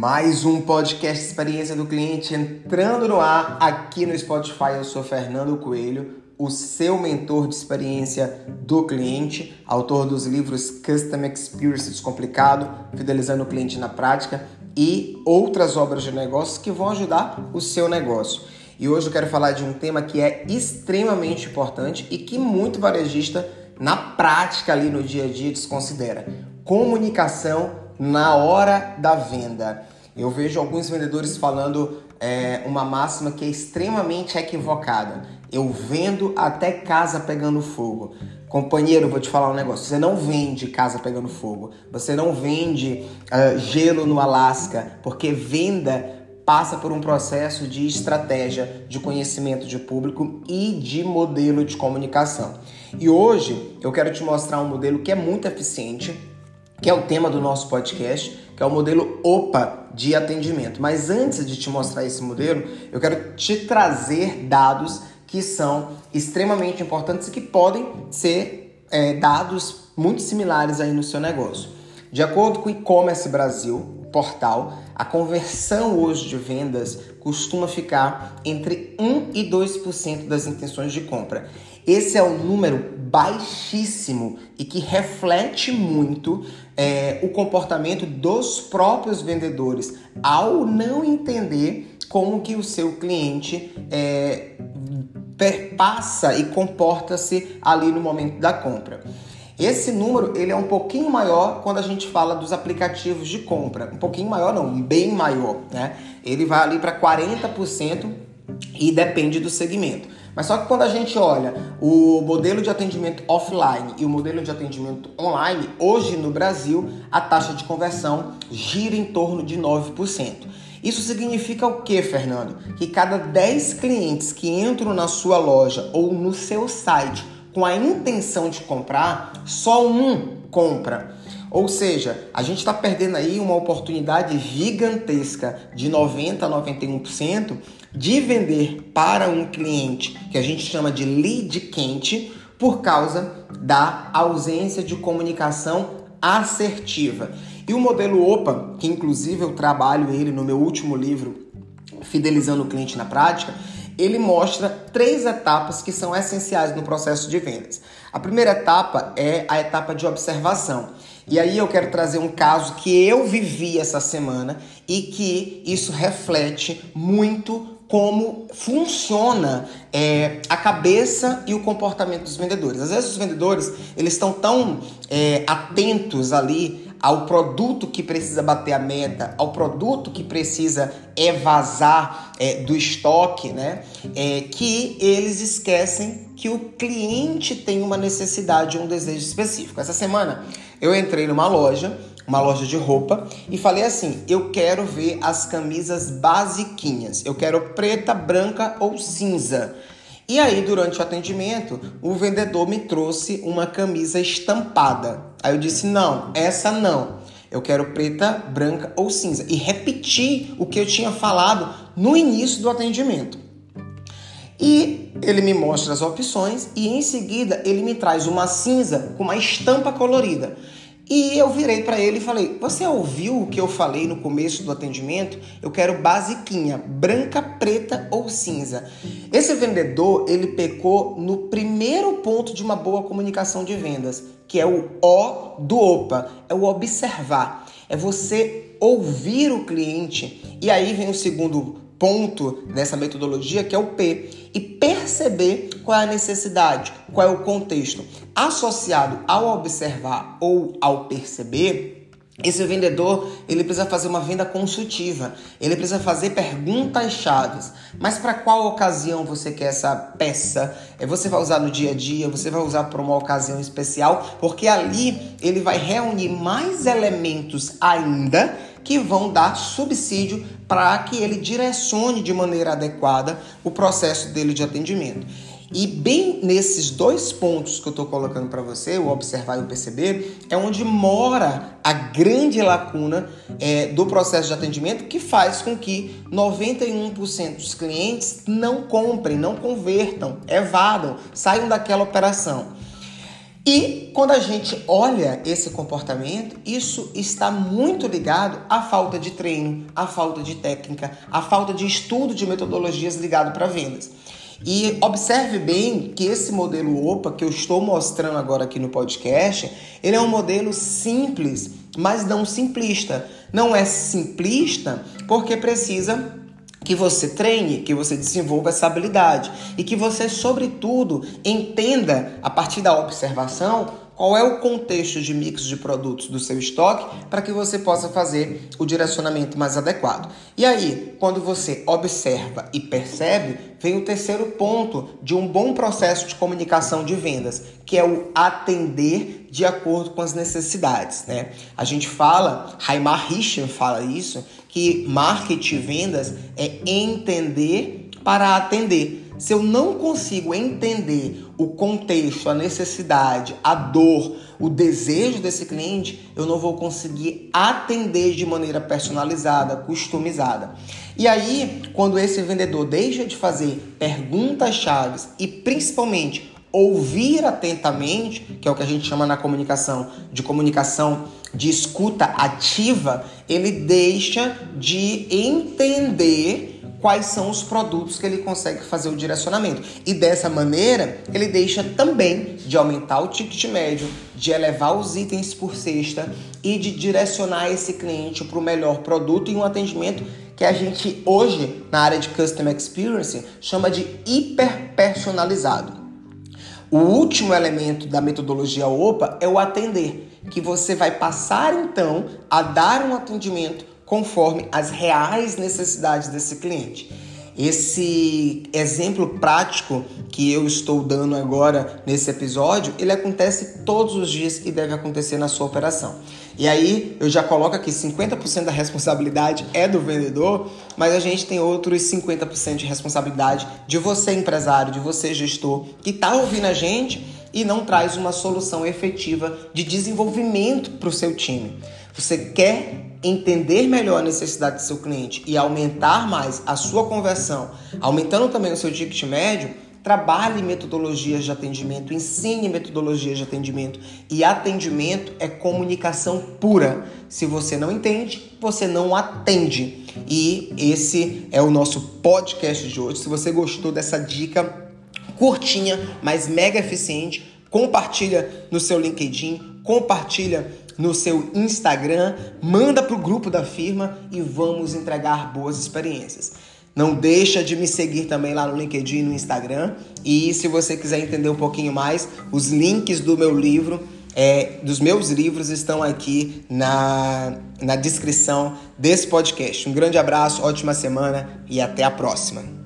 Mais um podcast Experiência do Cliente entrando no ar aqui no Spotify. Eu sou Fernando Coelho, o seu mentor de experiência do cliente, autor dos livros Custom Experience Descomplicado, Fidelizando o Cliente na Prática e outras obras de negócios que vão ajudar o seu negócio. E hoje eu quero falar de um tema que é extremamente importante e que muito varejista na prática ali no dia a dia desconsidera. Comunicação na hora da venda. Eu vejo alguns vendedores falando é, uma máxima que é extremamente equivocada. Eu vendo até casa pegando fogo. Companheiro, vou te falar um negócio. Você não vende casa pegando fogo. Você não vende uh, gelo no Alasca, porque venda passa por um processo de estratégia, de conhecimento de público e de modelo de comunicação. E hoje eu quero te mostrar um modelo que é muito eficiente que é o tema do nosso podcast, que é o modelo OPA de atendimento. Mas antes de te mostrar esse modelo, eu quero te trazer dados que são extremamente importantes e que podem ser é, dados muito similares aí no seu negócio. De acordo com o e-commerce Brasil, portal, a conversão hoje de vendas costuma ficar entre 1 e 2% das intenções de compra. Esse é um número baixíssimo e que reflete muito é, o comportamento dos próprios vendedores ao não entender como que o seu cliente é, passa e comporta-se ali no momento da compra. Esse número ele é um pouquinho maior quando a gente fala dos aplicativos de compra. Um pouquinho maior não, bem maior, né? Ele vai ali para 40% e depende do segmento. Mas só que quando a gente olha o modelo de atendimento offline e o modelo de atendimento online, hoje no Brasil a taxa de conversão gira em torno de 9%. Isso significa o que, Fernando? Que cada 10 clientes que entram na sua loja ou no seu site com a intenção de comprar, só um compra. Ou seja, a gente está perdendo aí uma oportunidade gigantesca de 90% a 91% de vender para um cliente que a gente chama de lead quente por causa da ausência de comunicação assertiva. E o modelo OPA, que inclusive eu trabalho ele no meu último livro, Fidelizando o Cliente na Prática, ele mostra três etapas que são essenciais no processo de vendas. A primeira etapa é a etapa de observação. E aí eu quero trazer um caso que eu vivi essa semana e que isso reflete muito como funciona é, a cabeça e o comportamento dos vendedores. Às vezes os vendedores eles estão tão é, atentos ali ao produto que precisa bater a meta, ao produto que precisa evasar é, do estoque, né? É, que eles esquecem que o cliente tem uma necessidade, um desejo específico. Essa semana eu entrei numa loja uma loja de roupa e falei assim: eu quero ver as camisas basiquinhas. Eu quero preta, branca ou cinza. E aí, durante o atendimento, o vendedor me trouxe uma camisa estampada. Aí eu disse: não, essa não. Eu quero preta, branca ou cinza. E repeti o que eu tinha falado no início do atendimento. E ele me mostra as opções e em seguida ele me traz uma cinza com uma estampa colorida. E eu virei para ele e falei: Você ouviu o que eu falei no começo do atendimento? Eu quero basiquinha, branca, preta ou cinza. Esse vendedor, ele pecou no primeiro ponto de uma boa comunicação de vendas, que é o O do OPA, é o observar. É você ouvir o cliente. E aí vem o segundo ponto dessa metodologia, que é o P, e perceber qual é a necessidade, qual é o contexto. Associado ao observar ou ao perceber, esse vendedor, ele precisa fazer uma venda consultiva, ele precisa fazer perguntas chaves. Mas para qual ocasião você quer essa peça? É, você vai usar no dia a dia, você vai usar para uma ocasião especial, porque ali ele vai reunir mais elementos ainda que vão dar subsídio para que ele direcione de maneira adequada o processo dele de atendimento. E bem nesses dois pontos que eu estou colocando para você, o observar e o perceber, é onde mora a grande lacuna é, do processo de atendimento que faz com que 91% dos clientes não comprem, não convertam, evadam, saiam daquela operação. E quando a gente olha esse comportamento, isso está muito ligado à falta de treino, à falta de técnica, à falta de estudo de metodologias ligado para vendas. E observe bem que esse modelo OPA que eu estou mostrando agora aqui no podcast, ele é um modelo simples, mas não simplista. Não é simplista porque precisa que você treine, que você desenvolva essa habilidade e que você, sobretudo, entenda a partir da observação qual é o contexto de mix de produtos do seu estoque para que você possa fazer o direcionamento mais adequado. E aí, quando você observa e percebe, vem o terceiro ponto de um bom processo de comunicação de vendas, que é o atender de acordo com as necessidades, né? A gente fala, Raimar Richard fala isso, que marketing e vendas é entender para atender. Se eu não consigo entender o contexto, a necessidade, a dor, o desejo desse cliente, eu não vou conseguir atender de maneira personalizada, customizada. E aí, quando esse vendedor deixa de fazer perguntas chaves e principalmente ouvir atentamente, que é o que a gente chama na comunicação de comunicação de escuta ativa, ele deixa de entender quais são os produtos que ele consegue fazer o direcionamento. E dessa maneira, ele deixa também de aumentar o ticket médio, de elevar os itens por cesta e de direcionar esse cliente para o melhor produto e um atendimento que a gente hoje, na área de Customer Experience, chama de hiper personalizado. O último elemento da metodologia OPA é o atender, que você vai passar então a dar um atendimento conforme as reais necessidades desse cliente. Esse exemplo prático que eu estou dando agora nesse episódio, ele acontece todos os dias e deve acontecer na sua operação. E aí eu já coloco aqui 50% da responsabilidade é do vendedor, mas a gente tem outros 50% de responsabilidade de você empresário, de você gestor que está ouvindo a gente e não traz uma solução efetiva de desenvolvimento para o seu time. Você quer entender melhor a necessidade do seu cliente e aumentar mais a sua conversão, aumentando também o seu ticket médio, trabalhe metodologias de atendimento, ensine metodologias de atendimento. E atendimento é comunicação pura. Se você não entende, você não atende. E esse é o nosso podcast de hoje. Se você gostou dessa dica curtinha, mas mega eficiente, compartilha no seu LinkedIn, compartilha no seu Instagram, manda para o grupo da firma e vamos entregar boas experiências. Não deixa de me seguir também lá no LinkedIn e no Instagram. E se você quiser entender um pouquinho mais, os links do meu livro, é, dos meus livros estão aqui na, na descrição desse podcast. Um grande abraço, ótima semana e até a próxima.